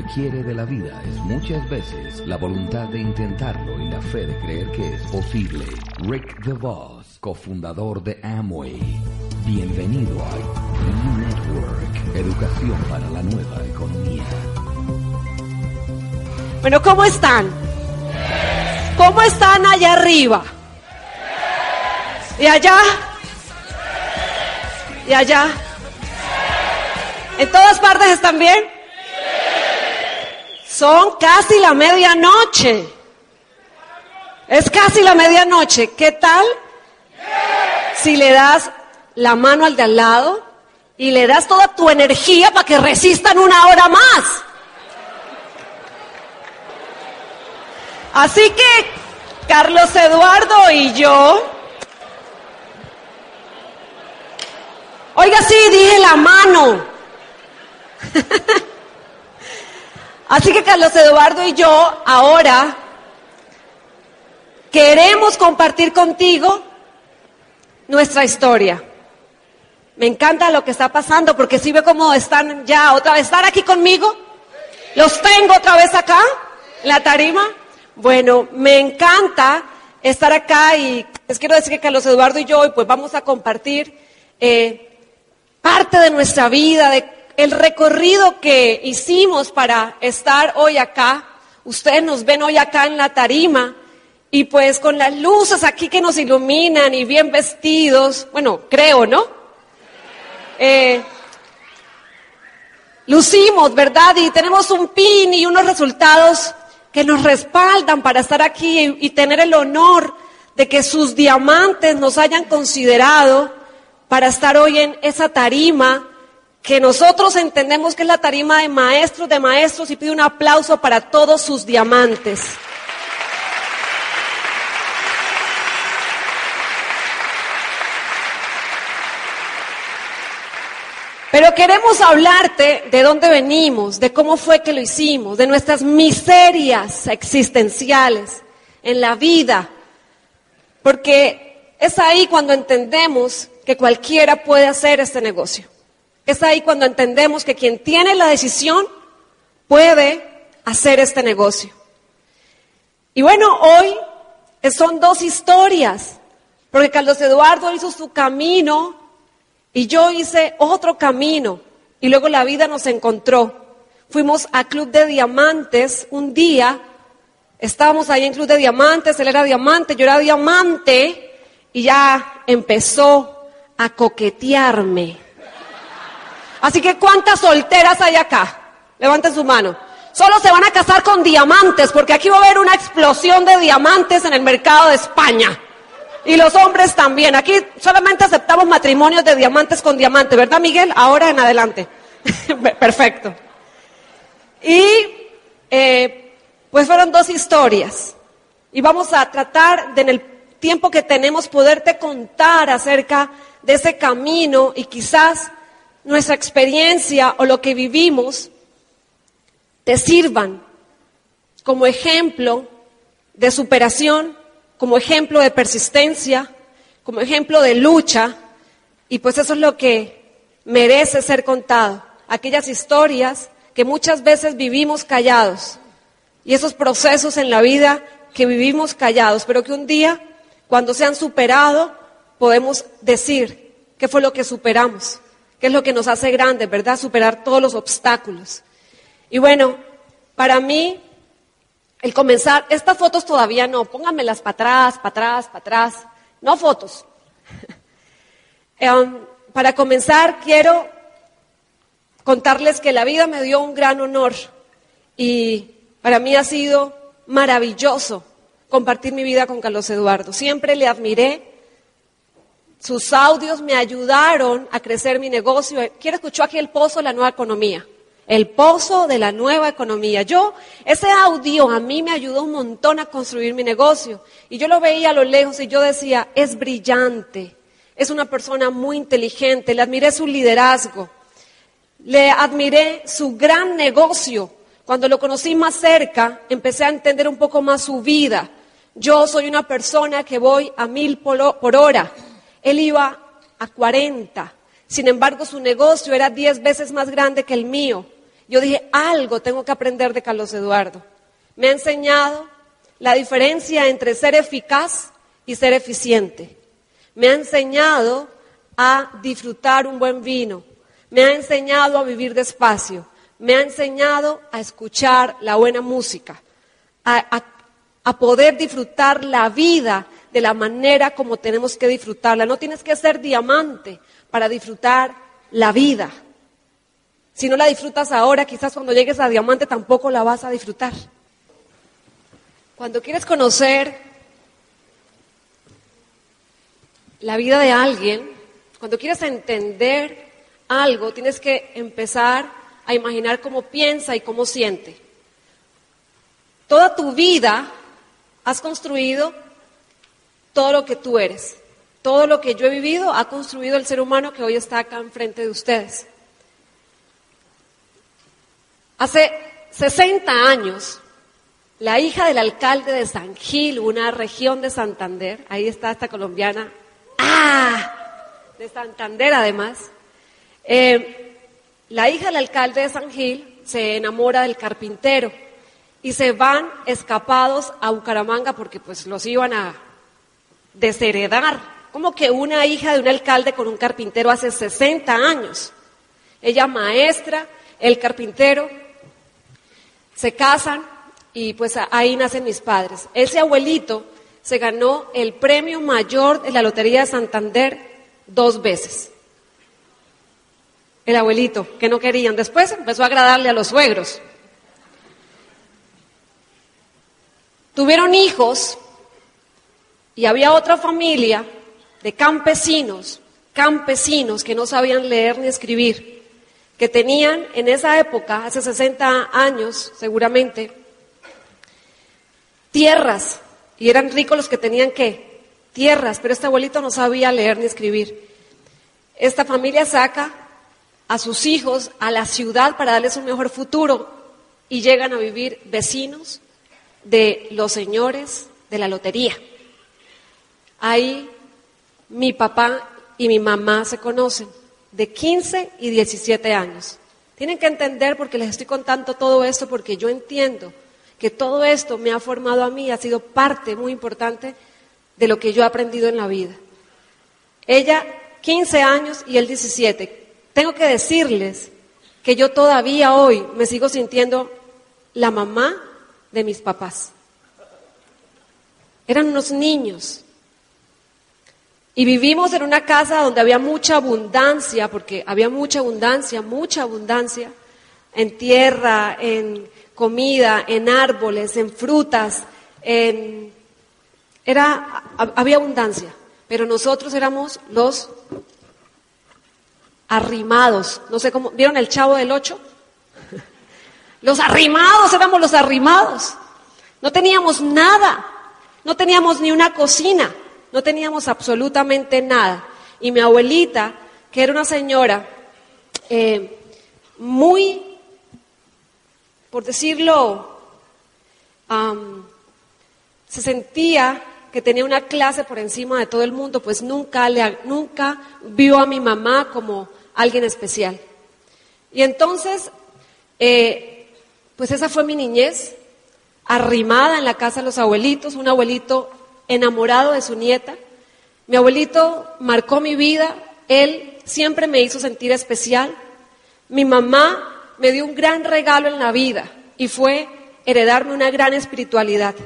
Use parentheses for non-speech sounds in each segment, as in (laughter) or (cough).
que quiere de la vida es muchas veces la voluntad de intentarlo y la fe de creer que es posible. Rick DeVos, cofundador de Amway. Bienvenido a New Network, educación para la nueva economía. Bueno, ¿cómo están? ¿Cómo están allá arriba? ¿Y allá? ¿Y allá? ¿En todas partes están bien? Son casi la medianoche. Es casi la medianoche. ¿Qué tal? Si le das la mano al de al lado y le das toda tu energía para que resistan una hora más. Así que Carlos Eduardo y yo, oiga, sí, dije la mano. (laughs) Así que Carlos Eduardo y yo ahora queremos compartir contigo nuestra historia. Me encanta lo que está pasando porque si ve cómo están ya otra vez, están aquí conmigo. Los tengo otra vez acá, la tarima. Bueno, me encanta estar acá y les quiero decir que Carlos Eduardo y yo hoy pues vamos a compartir eh, parte de nuestra vida, de el recorrido que hicimos para estar hoy acá. Ustedes nos ven hoy acá en la tarima y pues con las luces aquí que nos iluminan y bien vestidos, bueno, creo, ¿no? Eh, lucimos, ¿verdad? Y tenemos un pin y unos resultados que nos respaldan para estar aquí y, y tener el honor de que sus diamantes nos hayan considerado para estar hoy en esa tarima que nosotros entendemos que es la tarima de maestros de maestros y pido un aplauso para todos sus diamantes. Pero queremos hablarte de dónde venimos, de cómo fue que lo hicimos, de nuestras miserias existenciales en la vida. Porque es ahí cuando entendemos que cualquiera puede hacer este negocio. Es ahí cuando entendemos que quien tiene la decisión puede hacer este negocio. Y bueno, hoy son dos historias, porque Carlos Eduardo hizo su camino y yo hice otro camino y luego la vida nos encontró. Fuimos a Club de Diamantes un día, estábamos ahí en Club de Diamantes, él era diamante, yo era diamante y ya empezó a coquetearme. Así que ¿cuántas solteras hay acá? Levanten su mano. Solo se van a casar con diamantes porque aquí va a haber una explosión de diamantes en el mercado de España. Y los hombres también. Aquí solamente aceptamos matrimonios de diamantes con diamantes, ¿verdad, Miguel? Ahora en adelante. (laughs) Perfecto. Y eh, pues fueron dos historias. Y vamos a tratar de en el tiempo que tenemos poderte contar acerca de ese camino y quizás nuestra experiencia o lo que vivimos te sirvan como ejemplo de superación como ejemplo de persistencia, como ejemplo de lucha, y pues eso es lo que merece ser contado. Aquellas historias que muchas veces vivimos callados, y esos procesos en la vida que vivimos callados, pero que un día, cuando se han superado, podemos decir qué fue lo que superamos, qué es lo que nos hace grandes, ¿verdad? Superar todos los obstáculos. Y bueno, para mí el comenzar, estas fotos todavía no, pónganmelas para atrás, para atrás, para atrás, no fotos. um, (laughs) para comenzar, quiero contarles que la vida me dio un gran honor y para mí ha sido maravilloso compartir mi vida con Carlos Eduardo. Siempre le admiré, sus audios me ayudaron a crecer mi negocio. Quiero escuchar aquí el pozo de la nueva economía el pozo de la nueva economía. Yo, ese audio a mí me ayudó un montón a construir mi negocio. Y yo lo veía a lo lejos y yo decía, es brillante, es una persona muy inteligente, le admiré su liderazgo, le admiré su gran negocio. Cuando lo conocí más cerca, empecé a entender un poco más su vida. Yo soy una persona que voy a mil por hora. Él iba a 40. Sin embargo, su negocio era diez veces más grande que el mío. yo dije, algo tengo que aprender de Carlos Eduardo. Me ha enseñado la diferencia entre ser eficaz y ser eficiente. Me ha enseñado a disfrutar un buen vino. Me ha enseñado a vivir despacio. Me ha enseñado a escuchar la buena música. A poder disfrutar la vida de la manera como tenemos que disfrutarla. No tienes que ser diamante para disfrutar la vida. Si no la disfrutas ahora, quizás cuando llegues a diamante tampoco la vas a disfrutar. Cuando quieres conocer la vida de alguien, cuando quieres entender algo, tienes que empezar a imaginar cómo piensa y cómo siente. Toda tu vida has construido todo lo que tú eres. Todo lo que yo he vivido ha construido el ser humano que hoy está acá enfrente de ustedes. Hace 60 años, la hija del alcalde de San Gil, una región de Santander, ahí está esta colombiana, ¡ah! De Santander además, eh, la hija del alcalde de San Gil se enamora del carpintero y se van escapados a Bucaramanga porque pues los iban a desheredar. Como que una hija de un alcalde con un carpintero hace 60 años. Ella maestra, el carpintero, se casan y pues ahí nacen mis padres. Ese abuelito se ganó el premio mayor de la Lotería de Santander dos veces. El abuelito, que no querían. Después empezó a agradarle a los suegros. Tuvieron hijos y había otra familia de campesinos, campesinos que no sabían leer ni escribir, que tenían en esa época, hace 60 años seguramente, tierras, y eran ricos los que tenían qué? Tierras, pero este abuelito no sabía leer ni escribir. Esta familia saca a sus hijos a la ciudad para darles un mejor futuro y llegan a vivir vecinos de los señores de la lotería. Ahí mi papá y mi mamá se conocen, de 15 y 17 años. Tienen que entender porque les estoy contando todo esto, porque yo entiendo que todo esto me ha formado a mí, ha sido parte muy importante de lo que yo he aprendido en la vida. Ella 15 años y él 17. Tengo que decirles que yo todavía hoy me sigo sintiendo la mamá de mis papás. Eran unos niños. Y vivimos en una casa donde había mucha abundancia, porque había mucha abundancia, mucha abundancia, en tierra, en comida, en árboles, en frutas, en... Era, había abundancia, pero nosotros éramos los arrimados. No sé cómo, ¿vieron el chavo del ocho? (laughs) Los arrimados, éramos los arrimados. No teníamos nada, no teníamos ni una cocina, no teníamos absolutamente nada. Y mi abuelita, que era una señora eh, muy, por decirlo, se sentía que tenía una clase por encima de todo el mundo, pues nunca, le, nunca vio a mi mamá como alguien especial. Y entonces, eh, pues esa fue mi niñez, arrimada en la casa de los abuelitos, un abuelito enamorado de su nieta. Mi abuelito marcó mi vida, él siempre me hizo sentir especial. Mi mamá me dio un gran regalo en la vida y fue heredarme una gran espiritualidad.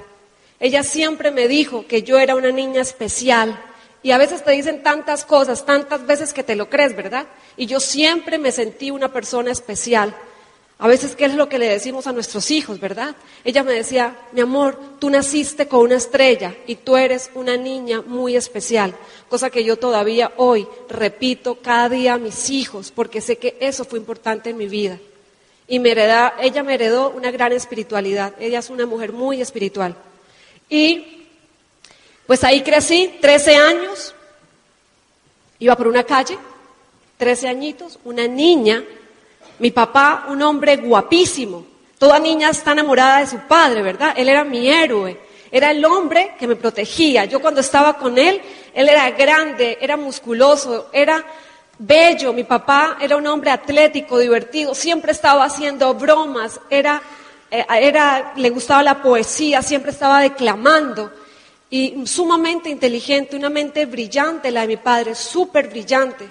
Ella siempre me dijo que yo era una niña especial y a veces te dicen tantas cosas, tantas veces que te lo crees, ¿verdad? Y yo siempre me sentí una persona especial. A veces, ¿qué es lo que le decimos a nuestros hijos, verdad? Ella me decía, mi amor, tú naciste con una estrella y tú eres una niña muy especial, cosa que yo todavía hoy repito cada día a mis hijos, porque sé que eso fue importante en mi vida. Y ella me heredó una gran espiritualidad, ella es una mujer muy espiritual. Y pues ahí crecí, 13 años, iba por una calle, 13 añitos, una niña mi papá, un hombre guapísimo. Toda niña está enamorada de su padre, ¿verdad? Él era mi héroe. Era el hombre que me protegía. Yo cuando estaba con él, él era grande, era musculoso, era bello. Mi papá era un hombre atlético, divertido, siempre estaba haciendo bromas, era, eh, era, le gustaba la poesía, siempre estaba declamando. Y sumamente inteligente, una mente brillante la de mi padre, súper brillante.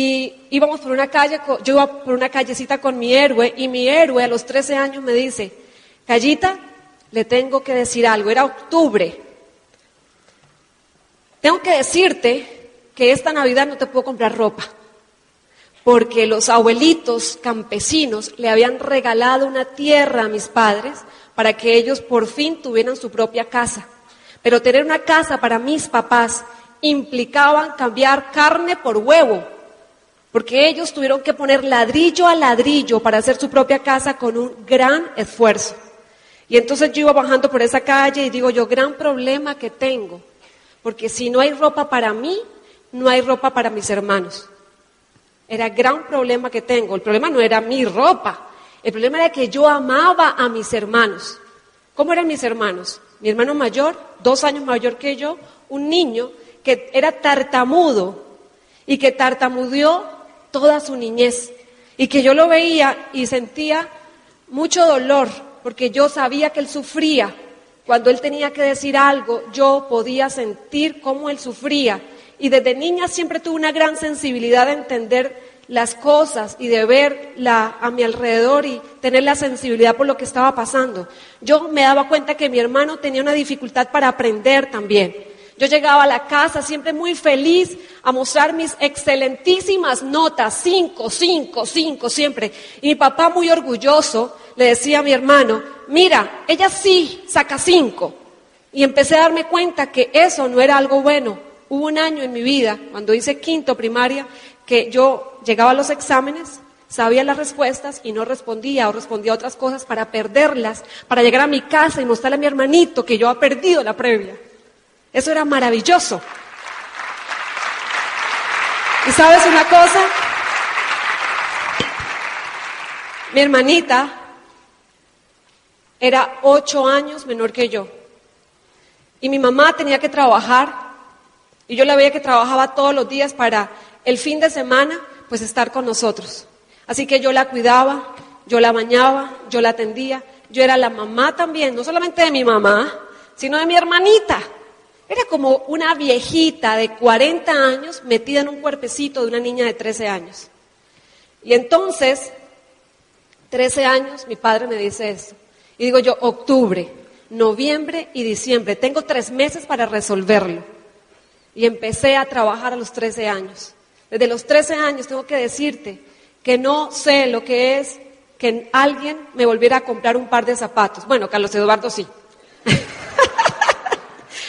Y íbamos por una calle, yo iba por una callecita con mi héroe y mi héroe a los 13 años me dice, Callita, le tengo que decir algo, era octubre. Tengo que decirte que esta Navidad no te puedo comprar ropa, porque los abuelitos campesinos le habían regalado una tierra a mis padres para que ellos por fin tuvieran su propia casa. Pero tener una casa para mis papás implicaba cambiar carne por huevo, porque ellos tuvieron que poner ladrillo a ladrillo para hacer su propia casa con un gran esfuerzo. Y entonces yo iba bajando por esa calle y digo yo, gran problema que tengo, porque si no hay ropa para mí, no hay ropa para mis hermanos. Era gran problema que tengo. El problema no era mi ropa, el problema era que yo amaba a mis hermanos. ¿Cómo eran mis hermanos? Mi hermano mayor, dos años mayor que yo, un niño que era tartamudo y que tartamudeó toda su niñez y que yo lo veía y sentía mucho dolor porque yo sabía que él sufría. Cuando él tenía que decir algo, yo podía sentir cómo él sufría. Y desde niña siempre tuve una gran sensibilidad de entender las cosas y de verla a mi alrededor y tener la sensibilidad por lo que estaba pasando. Yo me daba cuenta que mi hermano tenía una dificultad para aprender también. Yo llegaba a la casa siempre muy feliz a mostrar mis excelentísimas notas, cinco, cinco, cinco, siempre. Y mi papá muy orgulloso le decía a mi hermano, mira, ella sí saca cinco. Y empecé a darme cuenta que eso no era algo bueno. Hubo un año en mi vida, cuando hice quinto primaria, que yo llegaba a los exámenes, sabía las respuestas y no respondía o respondía a otras cosas para perderlas, para llegar a mi casa y mostrarle a mi hermanito que yo había perdido la previa. Eso era maravilloso. ¿Y sabes una cosa? Mi hermanita era ocho años menor que yo. Y mi mamá tenía que trabajar. Y yo la veía que trabajaba todos los días para el fin de semana, pues estar con nosotros. Así que yo la cuidaba, yo la bañaba, yo la atendía. Yo era la mamá también, no solamente de mi mamá, sino de mi hermanita. Era como una viejita de 40 años metida en un cuerpecito de una niña de 13 años. Y entonces, 13 años, mi padre me dice eso. Y digo yo, octubre, noviembre y diciembre, tengo tres meses para resolverlo. Y empecé a trabajar a los 13 años. Desde los 13 años tengo que decirte que no sé lo que es que alguien me volviera a comprar un par de zapatos. Bueno, Carlos Eduardo sí. (laughs)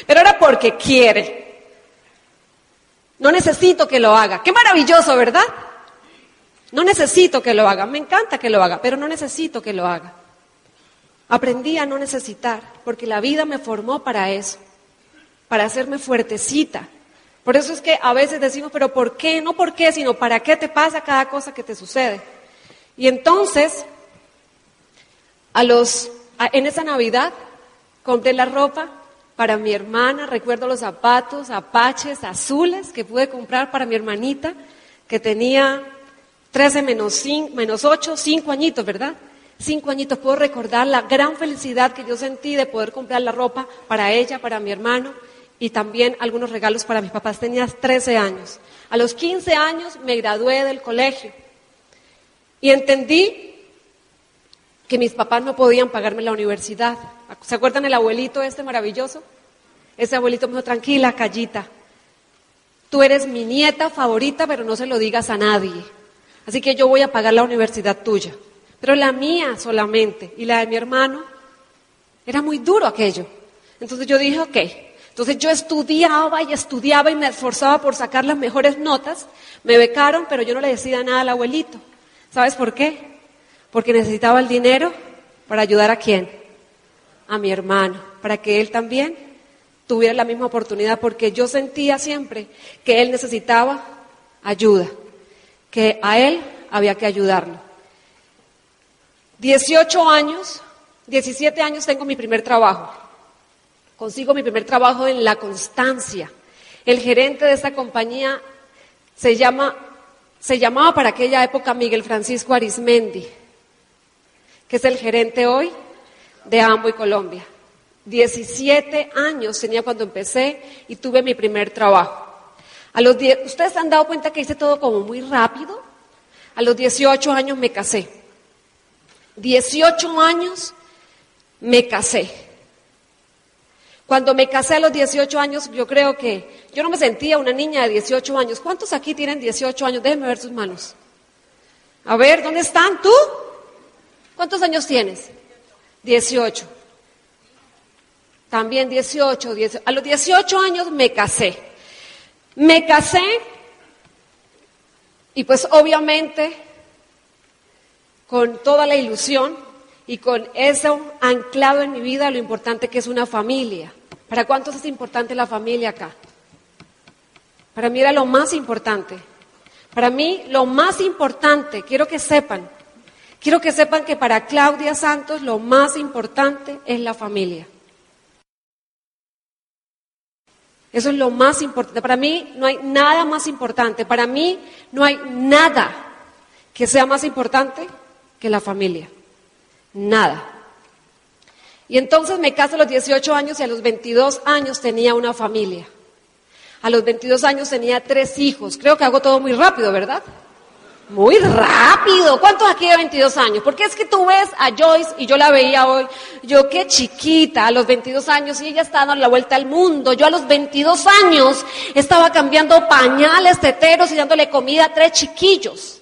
Pero era porque quiere. No necesito que lo haga. Qué maravilloso, ¿verdad? No necesito que lo haga. Me encanta que lo haga, pero no necesito que lo haga. Aprendí a no necesitar, porque la vida me formó para eso, para hacerme fuertecita. Por eso es que a veces decimos, pero ¿por qué? No por qué, sino para qué te pasa cada cosa que te sucede. Y entonces, en esa Navidad, compré la ropa para mi hermana, recuerdo los zapatos apaches azules que pude comprar para mi hermanita, que tenía 13 menos, menos 8, 5 añitos, ¿verdad? cinco añitos, puedo recordar la gran felicidad que yo sentí de poder comprar la ropa para ella, para mi hermano y también algunos regalos para mis papás. Tenía 13 años. A los 15 años me gradué del colegio y entendí que mis papás no podían pagarme la universidad. ¿Se acuerdan el abuelito este maravilloso? Ese abuelito me dijo, tranquila, callita. Tú eres mi nieta favorita, pero no se lo digas a nadie. Así que yo voy a pagar la universidad tuya pero la mía solamente y la de mi hermano, era muy duro aquello. Entonces yo dije, ok, entonces yo estudiaba y estudiaba y me esforzaba por sacar las mejores notas, me becaron, pero yo no le decía nada al abuelito. ¿Sabes por qué? Porque necesitaba el dinero para ayudar a quién? A mi hermano, para que él también tuviera la misma oportunidad, porque yo sentía siempre que él necesitaba ayuda, que a él había que ayudarlo. 18 años, 17 años tengo mi primer trabajo. Consigo mi primer trabajo en La Constancia. El gerente de esta compañía se llama Se llamaba para aquella época Miguel Francisco Arismendi, que es el gerente hoy de Ambo y Colombia. 17 años tenía cuando empecé y tuve mi primer trabajo. A los ¿Ustedes se han dado cuenta que hice todo como muy rápido? A los 18 años me casé. 18 años me casé. Cuando me casé a los 18 años, yo creo que yo no me sentía una niña de 18 años. ¿Cuántos aquí tienen 18 años? Déjenme ver sus manos. A ver, ¿dónde están? ¿Tú? ¿Cuántos años tienes? 18. También 18, 18. A los 18 años me casé. Me casé y pues obviamente con toda la ilusión y con eso anclado en mi vida lo importante que es una familia. ¿Para cuántos es importante la familia acá? Para mí era lo más importante. Para mí lo más importante, quiero que sepan, quiero que sepan que para Claudia Santos lo más importante es la familia. Eso es lo más importante. Para mí no hay nada más importante. Para mí no hay nada que sea más importante que la familia. Nada. Y entonces me casé a los 18 años y a los 22 años tenía una familia. A los 22 años tenía tres hijos. Creo que hago todo muy rápido, ¿verdad? Muy rápido. ¿Cuántos aquí de 22 años? Porque es que tú ves a Joyce y yo la veía hoy. Yo qué chiquita a los 22 años y ella está dando la vuelta al mundo. Yo a los 22 años estaba cambiando pañales, teteros y dándole comida a tres chiquillos.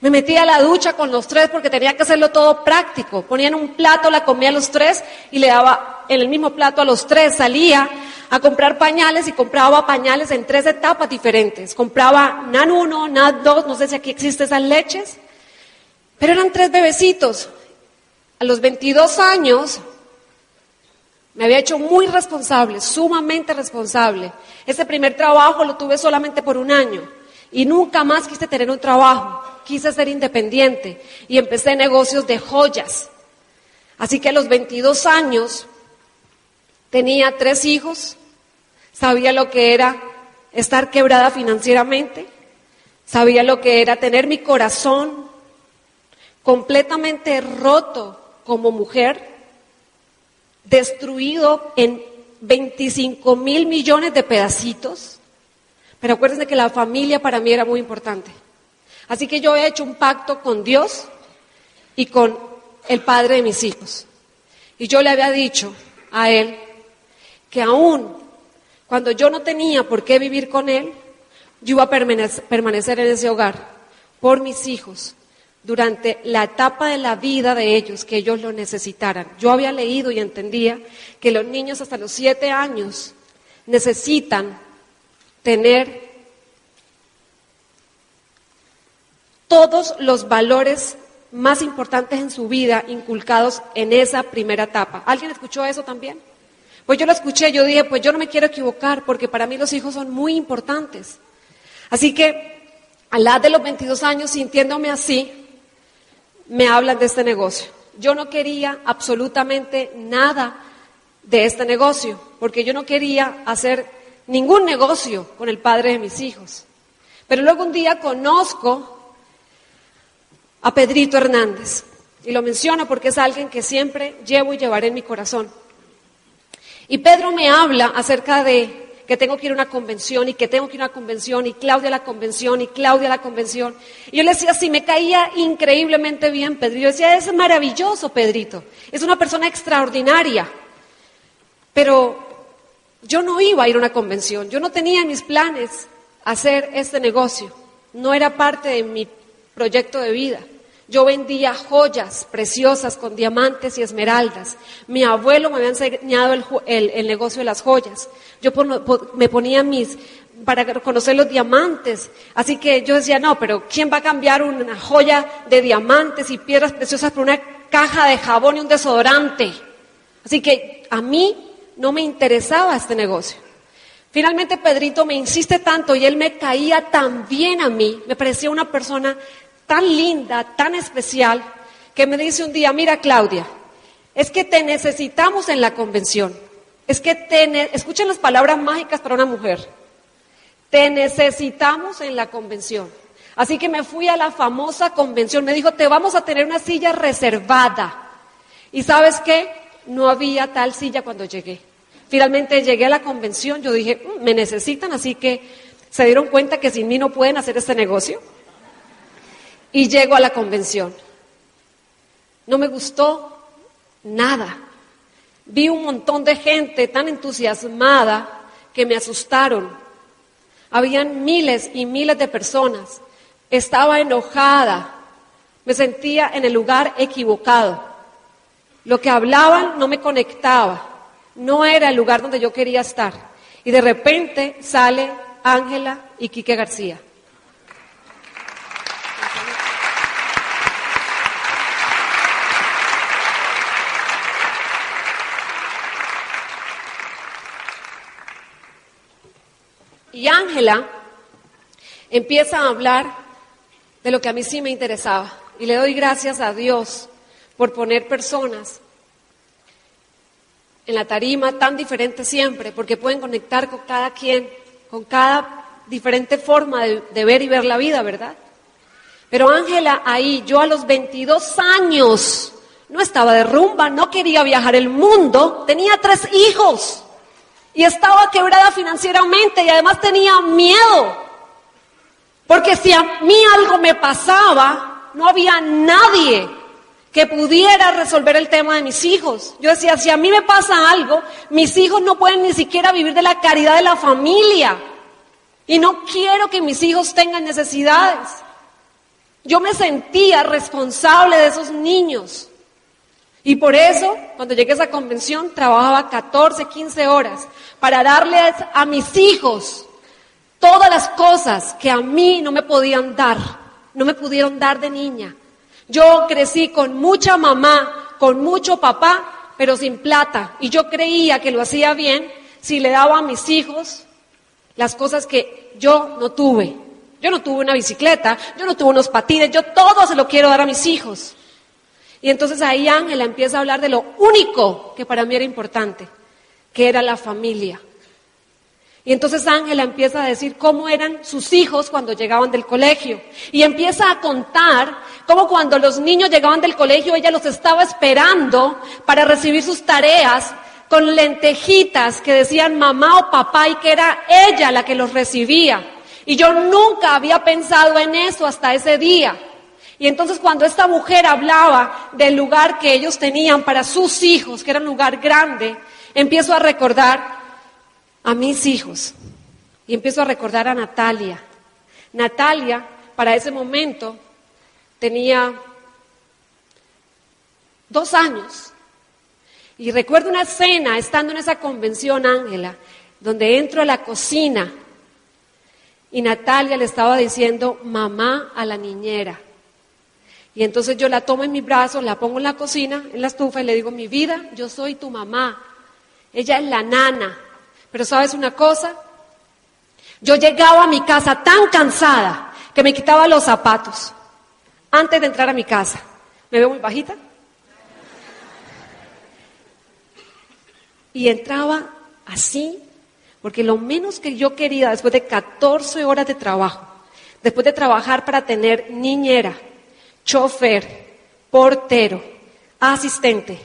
Me metía a la ducha con los tres porque tenía que hacerlo todo práctico. Ponía en un plato, la comía a los tres y le daba en el mismo plato a los tres. Salía a comprar pañales y compraba pañales en tres etapas diferentes. Compraba NAN 1, NAN 2, no sé si aquí existen esas leches, pero eran tres bebecitos. A los 22 años me había hecho muy responsable, sumamente responsable. Ese primer trabajo lo tuve solamente por un año y nunca más quise tener un trabajo quise ser independiente y empecé negocios de joyas. Así que a los 22 años tenía tres hijos, sabía lo que era estar quebrada financieramente, sabía lo que era tener mi corazón completamente roto como mujer, destruido en 25 mil millones de pedacitos. Pero acuérdense que la familia para mí era muy importante. Así que yo he hecho un pacto con Dios y con el padre de mis hijos. Y yo le había dicho a él que aún cuando yo no tenía por qué vivir con él, yo iba a permanecer en ese hogar por mis hijos durante la etapa de la vida de ellos que ellos lo necesitaran. Yo había leído y entendía que los niños hasta los siete años necesitan tener todos los valores más importantes en su vida inculcados en esa primera etapa. ¿Alguien escuchó eso también? Pues yo lo escuché, yo dije, pues yo no me quiero equivocar porque para mí los hijos son muy importantes. Así que a la de los 22 años, sintiéndome así, me hablan de este negocio. Yo no quería absolutamente nada de este negocio, porque yo no quería hacer ningún negocio con el padre de mis hijos. Pero luego un día conozco a Pedrito Hernández. Y lo menciono porque es alguien que siempre llevo y llevaré en mi corazón. Y Pedro me habla acerca de que tengo que ir a una convención y que tengo que ir a una convención y Claudia a la convención y Claudia a la convención. Y yo le decía, sí, me caía increíblemente bien Pedro. Yo decía, es maravilloso Pedrito, es una persona extraordinaria. Pero yo no iba a ir a una convención, yo no tenía en mis planes hacer este negocio, no era parte de mi proyecto de vida. Yo vendía joyas preciosas con diamantes y esmeraldas. Mi abuelo me había enseñado el, negocio de las joyas. Yo me ponía mis, para conocer los diamantes. Así que yo decía, no, pero ¿quién va a cambiar una joya de diamantes y piedras preciosas por una caja de jabón y un desodorante? Así que a mí no me interesaba este negocio. Finalmente Pedrito me insiste tanto y él me caía tan bien a mí, me parecía una persona tan linda, tan especial, que me dice un día, mira Claudia, es que te necesitamos en la convención. Es que te, escuchen las palabras mágicas para una mujer. Te necesitamos en la convención. Así que me fui a la famosa convención. Me dijo, te vamos a tener una silla reservada. ¿Y sabes qué? No había tal silla cuando llegué. Finalmente llegué a la convención, yo dije, "Mm, me necesitan, así que se dieron cuenta que sin mí no pueden hacer este negocio. Y llego a la convención. No me gustó nada. Vi un montón de gente tan entusiasmada que me asustaron. Habían miles y miles de personas. Estaba enojada. Me sentía en el lugar equivocado. Lo que hablaban no me conectaba. No era el lugar donde yo quería estar. Y de repente sale Ángela y Quique García. Y Ángela empieza a hablar de lo que a mí sí me interesaba. Y le doy gracias a Dios por poner personas en la tarima tan diferentes siempre, porque pueden conectar con cada quien, con cada diferente forma de, de ver y ver la vida, ¿verdad? Pero Ángela ahí, yo a los 22 años, no estaba de rumba, no quería viajar el mundo, tenía tres hijos y estaba quebrada financieramente y además tenía miedo. Porque si a mí algo me pasaba, no había nadie que pudiera resolver el tema de mis hijos. Yo decía, si a mí me pasa algo, mis hijos no pueden ni siquiera vivir de la caridad de la familia. Y no quiero que mis hijos tengan necesidades. Yo me sentía responsable de esos niños. Y por eso, cuando llegué a esa convención, trabajaba 14, 15 horas para darles a mis hijos todas las cosas que a mí no me podían dar, no me pudieron dar de niña. Yo crecí con mucha mamá, con mucho papá, pero sin plata. Y yo creía que lo hacía bien si le daba a mis hijos las cosas que yo no tuve. Yo no tuve una bicicleta, yo no tuve unos patines, yo todo se lo quiero dar a mis hijos. Y entonces ahí Ángela empieza a hablar de lo único que para mí era importante, que era la familia. Y entonces Ángela empieza a decir cómo eran sus hijos cuando llegaban del colegio. Y empieza a contar cómo cuando los niños llegaban del colegio ella los estaba esperando para recibir sus tareas con lentejitas que decían mamá o papá y que era ella la que los recibía. Y yo nunca había pensado en eso hasta ese día. Y entonces cuando esta mujer hablaba del lugar que ellos tenían para sus hijos, que era un lugar grande, empiezo a recordar a mis hijos y empiezo a recordar a Natalia. Natalia, para ese momento, tenía dos años. Y recuerdo una escena, estando en esa convención, Ángela, donde entro a la cocina y Natalia le estaba diciendo mamá a la niñera. Y entonces yo la tomo en mis brazos, la pongo en la cocina, en la estufa y le digo, mi vida, yo soy tu mamá. Ella es la nana. Pero sabes una cosa, yo llegaba a mi casa tan cansada que me quitaba los zapatos antes de entrar a mi casa. ¿Me veo muy bajita? Y entraba así, porque lo menos que yo quería después de 14 horas de trabajo, después de trabajar para tener niñera, chofer, portero, asistente,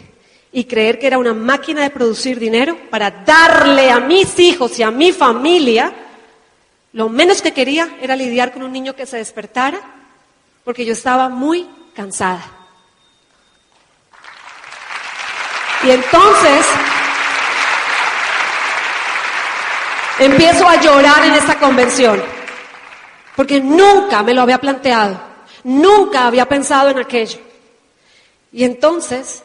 y creer que era una máquina de producir dinero para darle a mis hijos y a mi familia, lo menos que quería era lidiar con un niño que se despertara, porque yo estaba muy cansada. Y entonces empiezo a llorar en esta convención, porque nunca me lo había planteado, nunca había pensado en aquello. Y entonces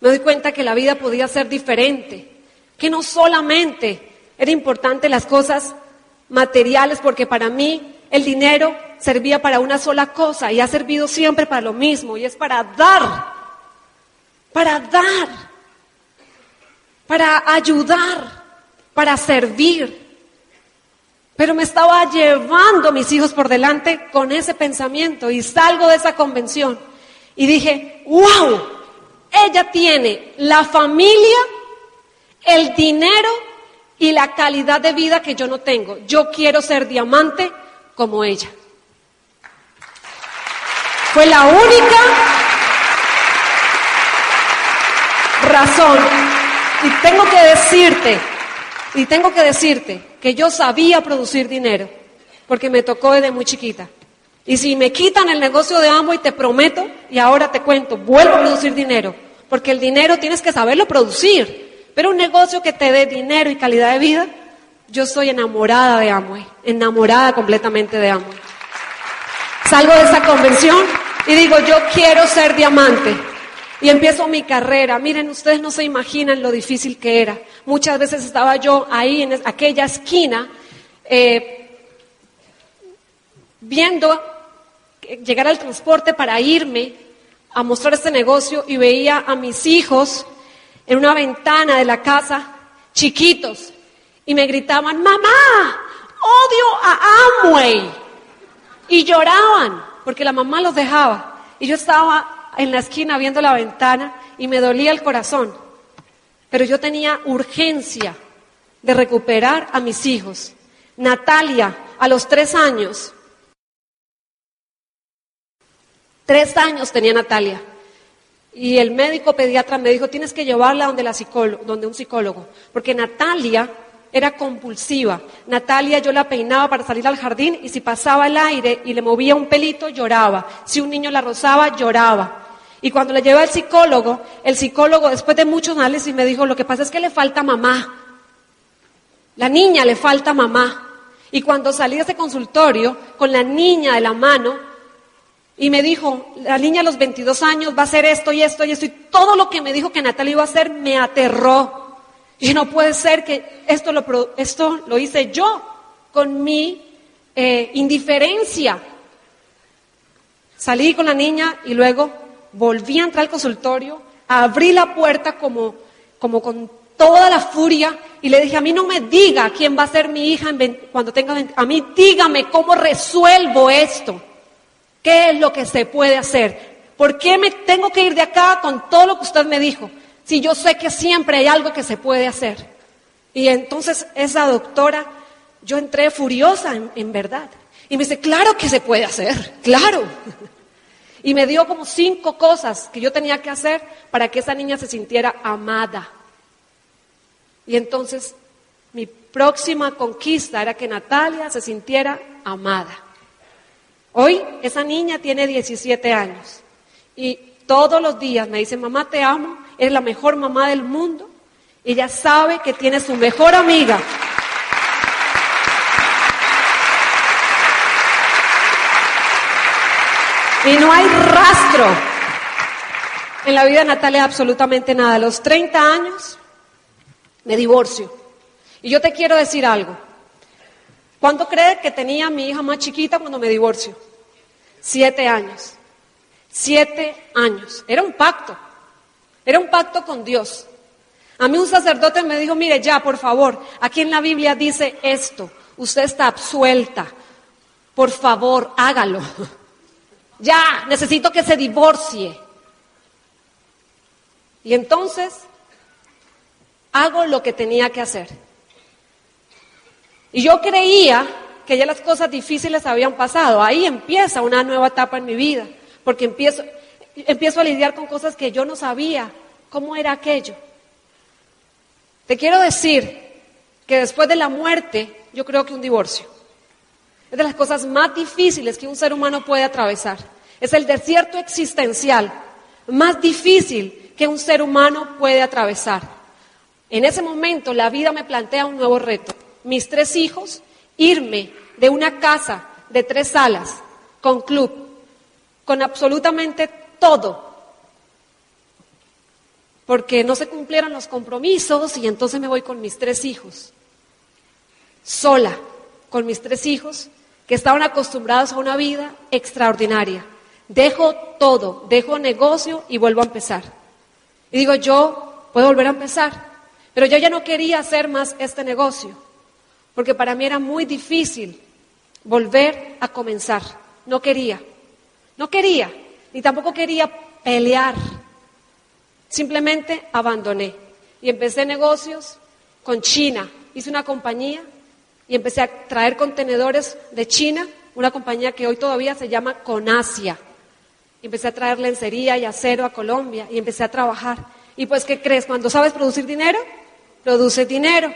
me doy cuenta que la vida podía ser diferente, que no solamente era importante las cosas materiales, porque para mí el dinero servía para una sola cosa y ha servido siempre para lo mismo, y es para dar, para dar, para ayudar, para servir. Pero me estaba llevando mis hijos por delante con ese pensamiento y salgo de esa convención y dije, wow, ella tiene la familia, el dinero y la calidad de vida que yo no tengo. Yo quiero ser diamante como ella. Fue la única razón. Y tengo que decirte, y tengo que decirte que yo sabía producir dinero, porque me tocó desde muy chiquita. Y si me quitan el negocio de y te prometo, y ahora te cuento, vuelvo a producir dinero, porque el dinero tienes que saberlo producir. Pero un negocio que te dé dinero y calidad de vida, yo soy enamorada de Amway, enamorada completamente de Amway. Salgo de esa convención y digo, yo quiero ser diamante. Y empiezo mi carrera. Miren, ustedes no se imaginan lo difícil que era. Muchas veces estaba yo ahí en aquella esquina eh, viendo llegar al transporte para irme a mostrar este negocio y veía a mis hijos en una ventana de la casa, chiquitos, y me gritaban, mamá, odio a Amway. Y lloraban, porque la mamá los dejaba. Y yo estaba en la esquina viendo la ventana y me dolía el corazón. Pero yo tenía urgencia de recuperar a mis hijos. Natalia, a los tres años, tres años tenía Natalia. Y el médico pediatra me dijo, tienes que llevarla donde, la donde un psicólogo, porque Natalia era compulsiva. Natalia yo la peinaba para salir al jardín y si pasaba el aire y le movía un pelito, lloraba. Si un niño la rozaba, lloraba. Y cuando le llevé al psicólogo, el psicólogo, después de muchos análisis, me dijo, lo que pasa es que le falta mamá. La niña le falta mamá. Y cuando salí de ese consultorio, con la niña de la mano, y me dijo, la niña a los 22 años va a hacer esto y esto y esto, y todo lo que me dijo que Natalia iba a hacer me aterró. Y no puede ser que esto lo, esto lo hice yo con mi eh, indiferencia. Salí con la niña y luego volví a entrar al consultorio, abrí la puerta como, como con toda la furia y le dije, a mí no me diga quién va a ser mi hija cuando tenga 20, a mí dígame cómo resuelvo esto. ¿Qué es lo que se puede hacer? ¿Por qué me tengo que ir de acá con todo lo que usted me dijo? Si yo sé que siempre hay algo que se puede hacer? Y entonces esa doctora, yo entré furiosa en, verdad. Y me dice, claro que se puede hacer, claro. (laughs) Y me dio como cinco cosas que yo tenía que hacer para que esa niña se sintiera amada. Y entonces mi próxima conquista era que Natalia se sintiera amada. Hoy esa niña tiene 17 años y todos los días me dice, mamá te amo es la mejor mamá del mundo. Ella sabe que tiene su mejor amiga. Y no hay rastro en la vida de Natalia absolutamente nada. A los 30 años me divorcio. Y yo te quiero decir algo. ¿Cuánto crees que tenía mi hija más chiquita cuando me divorcio? Siete años. Siete años. Era un pacto. Era un pacto con Dios. A mí un sacerdote me dijo, mire ya, por favor, aquí en la Biblia dice esto, usted está absuelta, por favor, hágalo. (laughs) Ya, necesito que se divorcie. Y entonces hago lo que tenía que hacer. Y yo creía que ya las cosas difíciles habían pasado. Ahí empieza una nueva etapa en mi vida, porque empiezo, empiezo a lidiar con cosas que yo no sabía cómo era aquello. Te quiero decir que después de la muerte, yo creo que un divorcio es de las cosas más difíciles que un ser humano puede atravesar. Es el desierto existencial más difícil que un ser humano puede atravesar. En ese momento la vida me plantea un nuevo reto. Mis tres hijos, irme de una casa de tres salas, con club, con absolutamente todo, porque no se cumplieron los compromisos y entonces me voy con mis tres hijos, sola, con mis tres hijos que estaban acostumbrados a una vida extraordinaria. Dejo todo, dejo negocio y vuelvo a empezar. Y digo, yo puedo volver a empezar, pero yo ya no quería hacer más este negocio, porque para mí era muy difícil volver a comenzar. No quería, no quería, ni tampoco quería pelear Simplemente abandoné y empecé negocios con China. Hice una compañía y empecé a traer contenedores de China, una compañía que hoy todavía se llama Conasia. Y empecé a traer lencería y acero a Colombia y empecé a trabajar. Y pues, ¿qué crees? Cuando sabes producir dinero, produces dinero.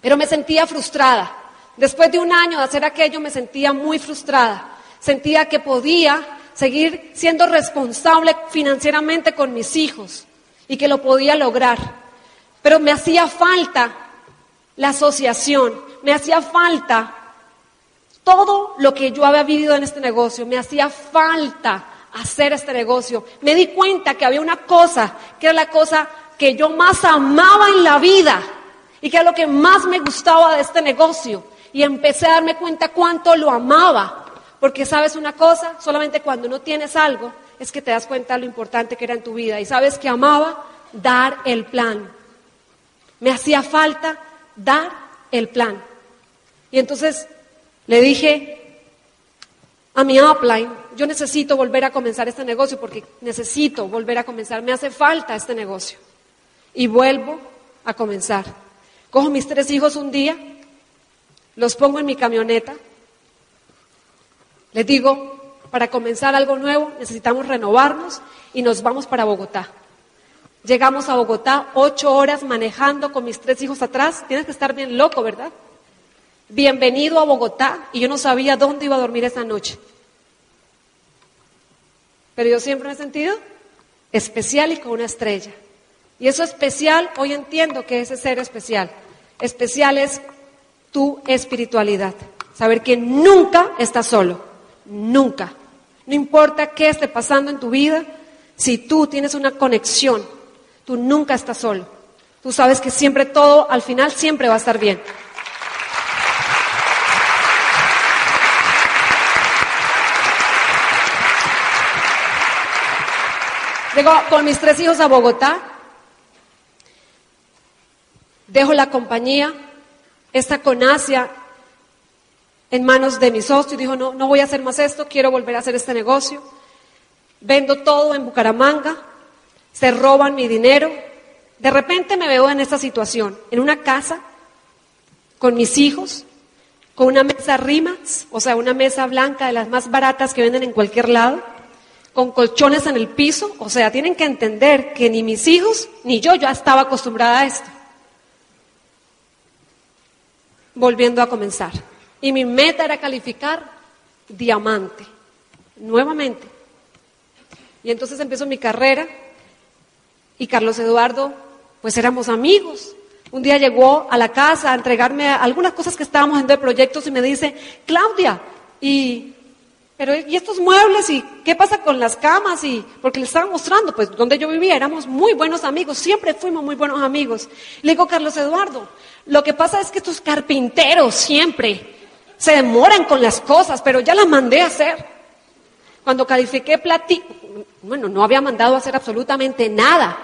Pero me sentía frustrada. Después de un año de hacer aquello, me sentía muy frustrada. Sentía que podía seguir siendo responsable financieramente con mis hijos y que lo podía lograr. Pero me hacía falta la asociación, me hacía falta todo lo que yo había vivido en este negocio, me hacía falta hacer este negocio. Me di cuenta que había una cosa, que era la cosa que yo más amaba en la vida y que era lo que más me gustaba de este negocio. Y empecé a darme cuenta cuánto lo amaba. Porque sabes una cosa, solamente cuando no tienes algo es que te das cuenta de lo importante que era en tu vida. Y sabes que amaba dar el plan. Me hacía falta dar el plan. Y entonces le dije a mi upline, yo necesito volver a comenzar este negocio porque necesito volver a comenzar, me hace falta este negocio. Y vuelvo a comenzar. Cojo mis tres hijos un día, los pongo en mi camioneta, les digo, para comenzar algo nuevo necesitamos renovarnos y nos vamos para Bogotá. Llegamos a Bogotá, ocho horas manejando con mis tres hijos atrás. Tienes que estar bien loco, ¿verdad? Bienvenido a Bogotá y yo no sabía dónde iba a dormir esa noche. Pero yo siempre me he sentido especial y con una estrella. Y eso especial, hoy entiendo que ese ser especial. Especial es tu espiritualidad. Saber que nunca estás solo. Nunca. No importa qué esté pasando en tu vida, si tú tienes una conexión Tú nunca estás solo. Tú sabes que siempre todo, al final, siempre va a estar bien. Llego con mis tres hijos a Bogotá. Dejo la compañía. Esta con Asia en manos de mi socio. Dijo, no, no voy a hacer más esto, quiero volver a hacer este negocio. Vendo todo en Bucaramanga se roban mi dinero. De repente me veo en esta situación, en una casa, con mis hijos, con una mesa rimas, o sea, una mesa blanca de las más baratas que venden en cualquier lado, con colchones en el piso, o sea, tienen que entender que ni mis hijos ni yo ya estaba acostumbrada a esto. Volviendo a comenzar. Y mi meta era calificar diamante, nuevamente. Y entonces empiezo mi carrera y Carlos Eduardo, pues éramos amigos. Un día llegó a la casa a entregarme algunas cosas que estábamos en de proyectos y me dice, Claudia, y, pero, ¿y estos muebles? ¿Y qué pasa con las camas? Y, porque le estaba mostrando, pues, donde yo vivía, éramos muy buenos amigos, siempre fuimos muy buenos amigos. Le digo, Carlos Eduardo, lo que pasa es que estos carpinteros siempre se demoran con las cosas, pero ya las mandé a hacer. Cuando califiqué platino, bueno, no había mandado a hacer absolutamente nada.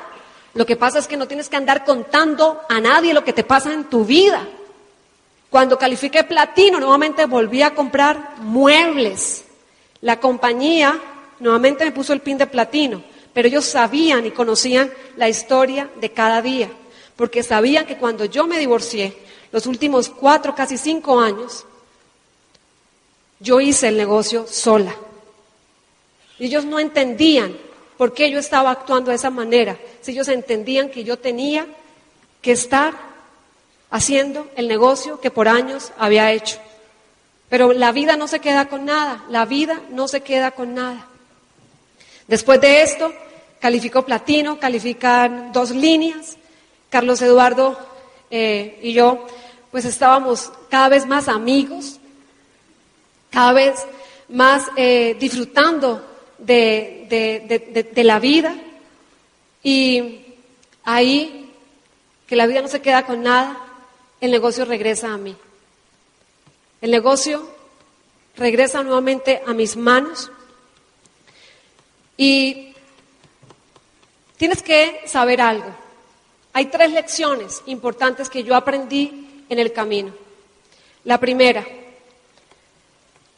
Lo que pasa es que no tienes que andar contando a nadie lo que te pasa en tu vida. Cuando califiqué platino, nuevamente volví a comprar muebles. La compañía nuevamente me puso el pin de platino, pero ellos sabían y conocían la historia de cada día, porque sabían que cuando yo me divorcié, los últimos cuatro, casi cinco años, yo hice el negocio sola. Ellos no entendían por qué yo estaba actuando de esa manera. Si ellos entendían que yo tenía que estar haciendo el negocio que por años había hecho. Pero la vida no se queda con nada, la vida no se queda con nada. Después de esto, calificó platino, califican dos líneas. Carlos Eduardo eh, y yo, pues estábamos cada vez más amigos, cada vez más eh, disfrutando de, la vida y ahí, que la vida no se queda con nada, el negocio regresa a mí. El negocio regresa nuevamente a mis manos y tienes que saber algo. Hay tres lecciones importantes que yo aprendí en el camino. La primera,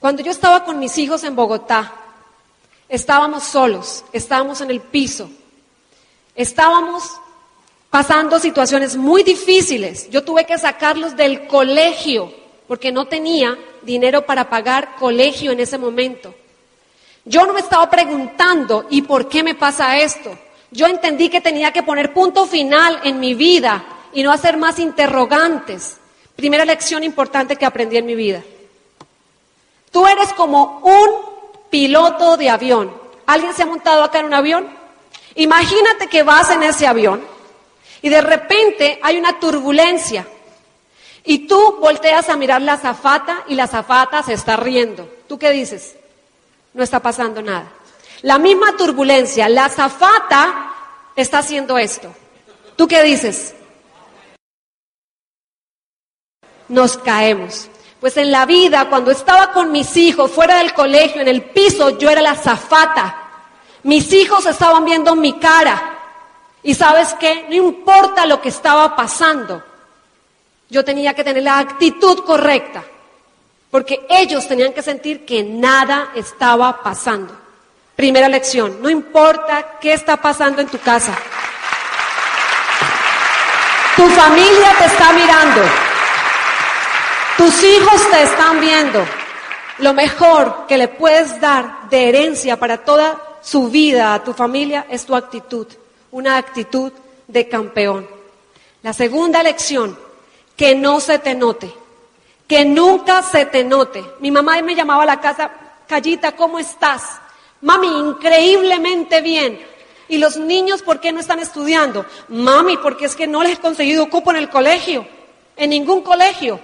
cuando yo estaba con mis hijos en Bogotá, Estábamos solos, estábamos en el piso, estábamos pasando situaciones muy difíciles. Yo tuve que sacarlos del colegio porque no tenía dinero para pagar colegio en ese momento. Yo no me estaba preguntando, ¿y por qué me pasa esto? Yo entendí que tenía que poner punto final en mi vida y no hacer más interrogantes. Primera lección importante que aprendí en mi vida. Tú eres como un piloto de avión. ¿Alguien se ha montado acá en un avión? Imagínate que vas en ese avión y de repente hay una turbulencia y tú volteas a mirar la zafata y la zafata se está riendo. ¿Tú qué dices? No está pasando nada. La misma turbulencia, la zafata está haciendo esto. ¿Tú qué dices? Nos caemos. Pues en la vida, cuando estaba con mis hijos fuera del colegio, en el piso, yo era la zafata. Mis hijos estaban viendo mi cara. Y sabes qué, no importa lo que estaba pasando, yo tenía que tener la actitud correcta, porque ellos tenían que sentir que nada estaba pasando. Primera lección, no importa qué está pasando en tu casa. Tu familia te está mirando. Tus hijos te están viendo. Lo mejor que le puedes dar de herencia para toda su vida a tu familia es tu actitud, una actitud de campeón. La segunda lección, que no se te note, que nunca se te note. Mi mamá me llamaba a la casa, Callita, ¿cómo estás? Mami, increíblemente bien. ¿Y los niños por qué no están estudiando? Mami, porque es que no les he conseguido cupo en el colegio, en ningún colegio.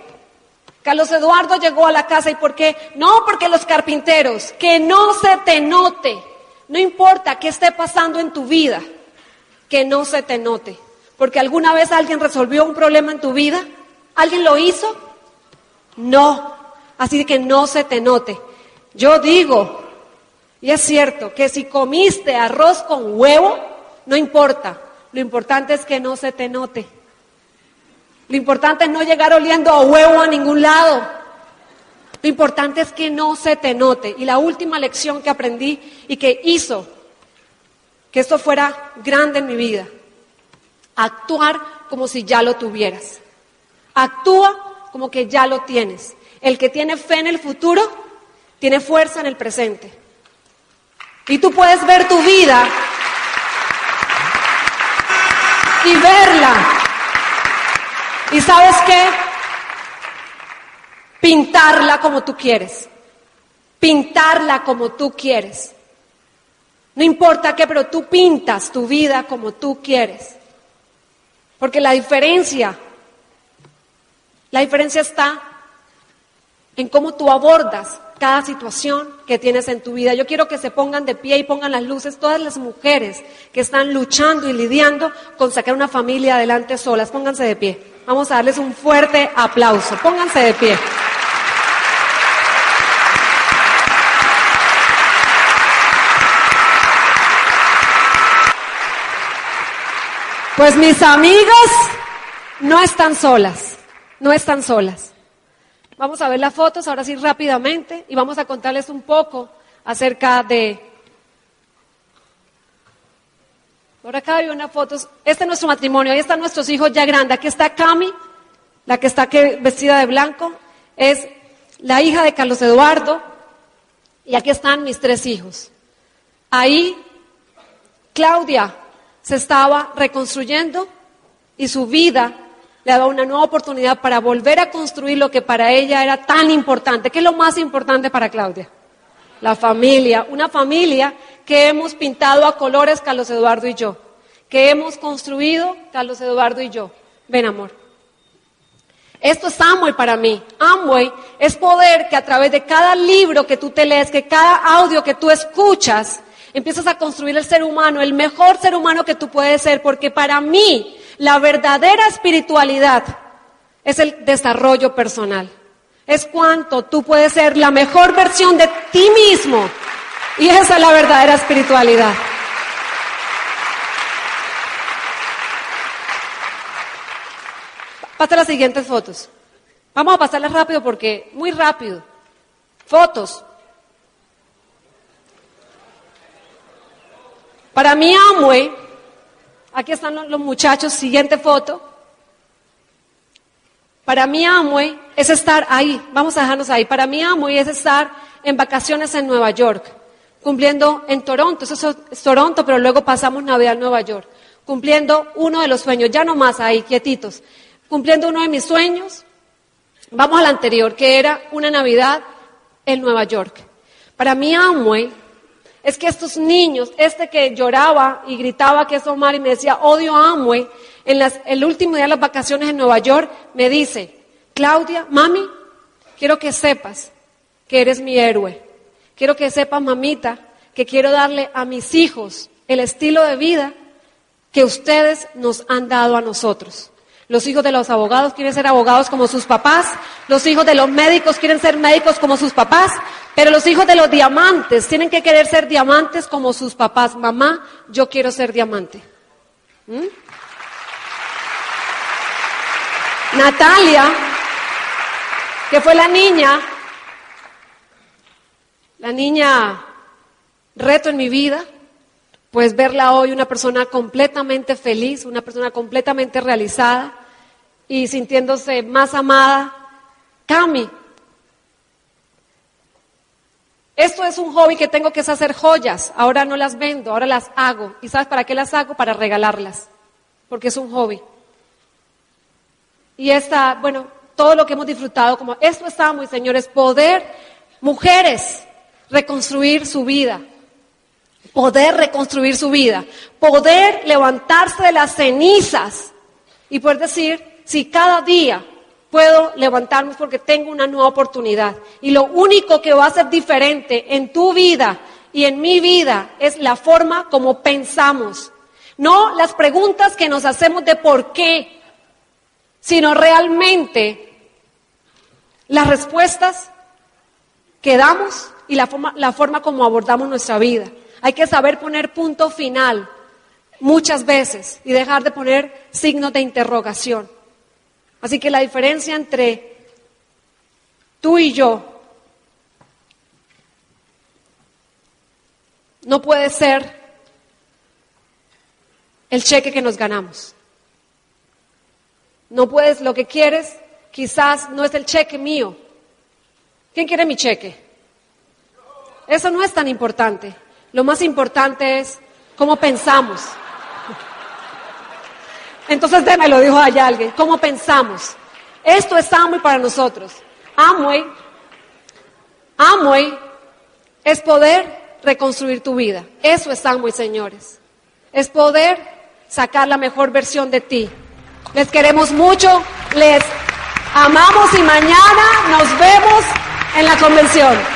Carlos Eduardo llegó a la casa y ¿por qué? No, porque los carpinteros, que no se te note. No importa qué esté pasando en tu vida, que no se te note. Porque alguna vez alguien resolvió un problema en tu vida ¿Alguien lo hizo? No. Así que no se te note. Yo digo, y es cierto, que si comiste arroz con huevo, no importa. Lo importante es que no se te note. Lo importante es no llegar oliendo a huevo a ningún lado. Lo importante es que no se te note. Y la última lección que aprendí y que hizo que esto fuera grande en mi vida, actuar como si ya lo tuvieras. Actúa como que ya lo tienes. El que tiene fe en el futuro, tiene fuerza en el presente. Y tú puedes ver tu vida y verla. ¿Y sabes qué? Pintarla como tú quieres. Pintarla como tú quieres. No importa qué, pero tú pintas tu vida como tú quieres. Porque la diferencia la diferencia está en cómo tú abordas cada situación que tienes en tu vida. Yo quiero que se pongan de pie y pongan las luces todas las mujeres que están luchando y lidiando con sacar una familia adelante solas. Pónganse de pie. Vamos a darles un fuerte aplauso. Pónganse de pie. Pues mis amigas no están solas no están solas. Vamos a ver las fotos ahora sí rápidamente y vamos a contarles un poco acerca de... Por acá hay unas fotos. Este es nuestro matrimonio, ahí están nuestros hijos ya grandes. Aquí está Cami, la que está vestida de blanco. Es la hija de Carlos Eduardo. Y aquí están mis tres hijos. Ahí Claudia se estaba reconstruyendo y su vida le daba una nueva oportunidad para volver a construir lo que para ella era tan importante. ¿Qué es lo más importante para Claudia? La familia. Una familia que hemos pintado a colores Carlos Eduardo y yo. Que hemos construido Carlos Eduardo y yo. Ven, amor. Esto es Amway para mí. Amway es poder que a través de cada libro que tú te lees, que cada audio que tú escuchas, empiezas a construir el ser humano, el mejor ser humano que tú puedes ser, porque para mí la verdadera espiritualidad es el desarrollo personal. Es cuanto tú puedes ser la mejor versión de ti mismo. Y esa es la verdadera espiritualidad. Pasa las siguientes fotos. Vamos a pasarlas rápido porque, muy rápido. Fotos. Para mí, Amway Aquí están los muchachos, siguiente foto. Para mí Amway es estar ahí, vamos a dejarnos ahí. Para mí Amway es estar en vacaciones en Nueva York. Cumpliendo en Toronto, eso es Toronto, pero luego pasamos Navidad en Nueva York, cumpliendo uno de los sueños, ya no más ahí, quietitos, cumpliendo uno de mis sueños. Vamos al anterior, que era una Navidad en Nueva York. Para mí Amway es que estos niños, este que lloraba y gritaba que es Omar y me decía, odio a Amway, en el último día de las vacaciones en Nueva York, me dice, Claudia, mami, quiero que sepas que eres mi héroe. Quiero que sepas, mamita, que quiero darle a mis hijos el estilo de vida que ustedes nos han dado a nosotros. Los hijos de los abogados quieren ser abogados como sus papás, los hijos de los médicos quieren ser médicos como sus papás, pero los hijos de los diamantes tienen que querer ser diamantes como sus papás. Mamá, yo quiero ser diamante. ¿Mm? Natalia, que fue la niña, la niña reto en mi vida, pues verla hoy una persona completamente feliz, una persona completamente realizada y sintiéndose más amada. Cami, esto es un hobby que tengo que hacer joyas. Ahora no las vendo, ahora las hago. ¿Y sabes para qué las hago? Para regalarlas, porque es un hobby. Y esta, bueno, todo lo que hemos disfrutado, como esto estamos, señores, poder, mujeres, reconstruir su vida poder reconstruir su vida, poder levantarse de las cenizas y poder decir, si cada día puedo levantarme porque tengo una nueva oportunidad. Y lo único que va a ser diferente en tu vida y en mi vida es la forma como pensamos. No las preguntas que nos hacemos de por qué, sino realmente las respuestas que damos y la forma, la forma como abordamos nuestra vida. Hay que saber poner punto final muchas veces y dejar de poner signos de interrogación. Así que la diferencia entre tú y yo no puede ser el cheque que nos ganamos. No puedes, lo que quieres quizás no es el cheque mío. ¿Quién quiere mi cheque? Eso no es tan importante. Lo más importante es cómo pensamos. Entonces, me lo dijo allá alguien, ¿cómo pensamos? Esto es Amway para nosotros. Amway, Amway es poder reconstruir tu vida. Eso es Amway, señores. Es poder sacar la mejor versión de ti. Les queremos mucho, les amamos y mañana nos vemos en la convención.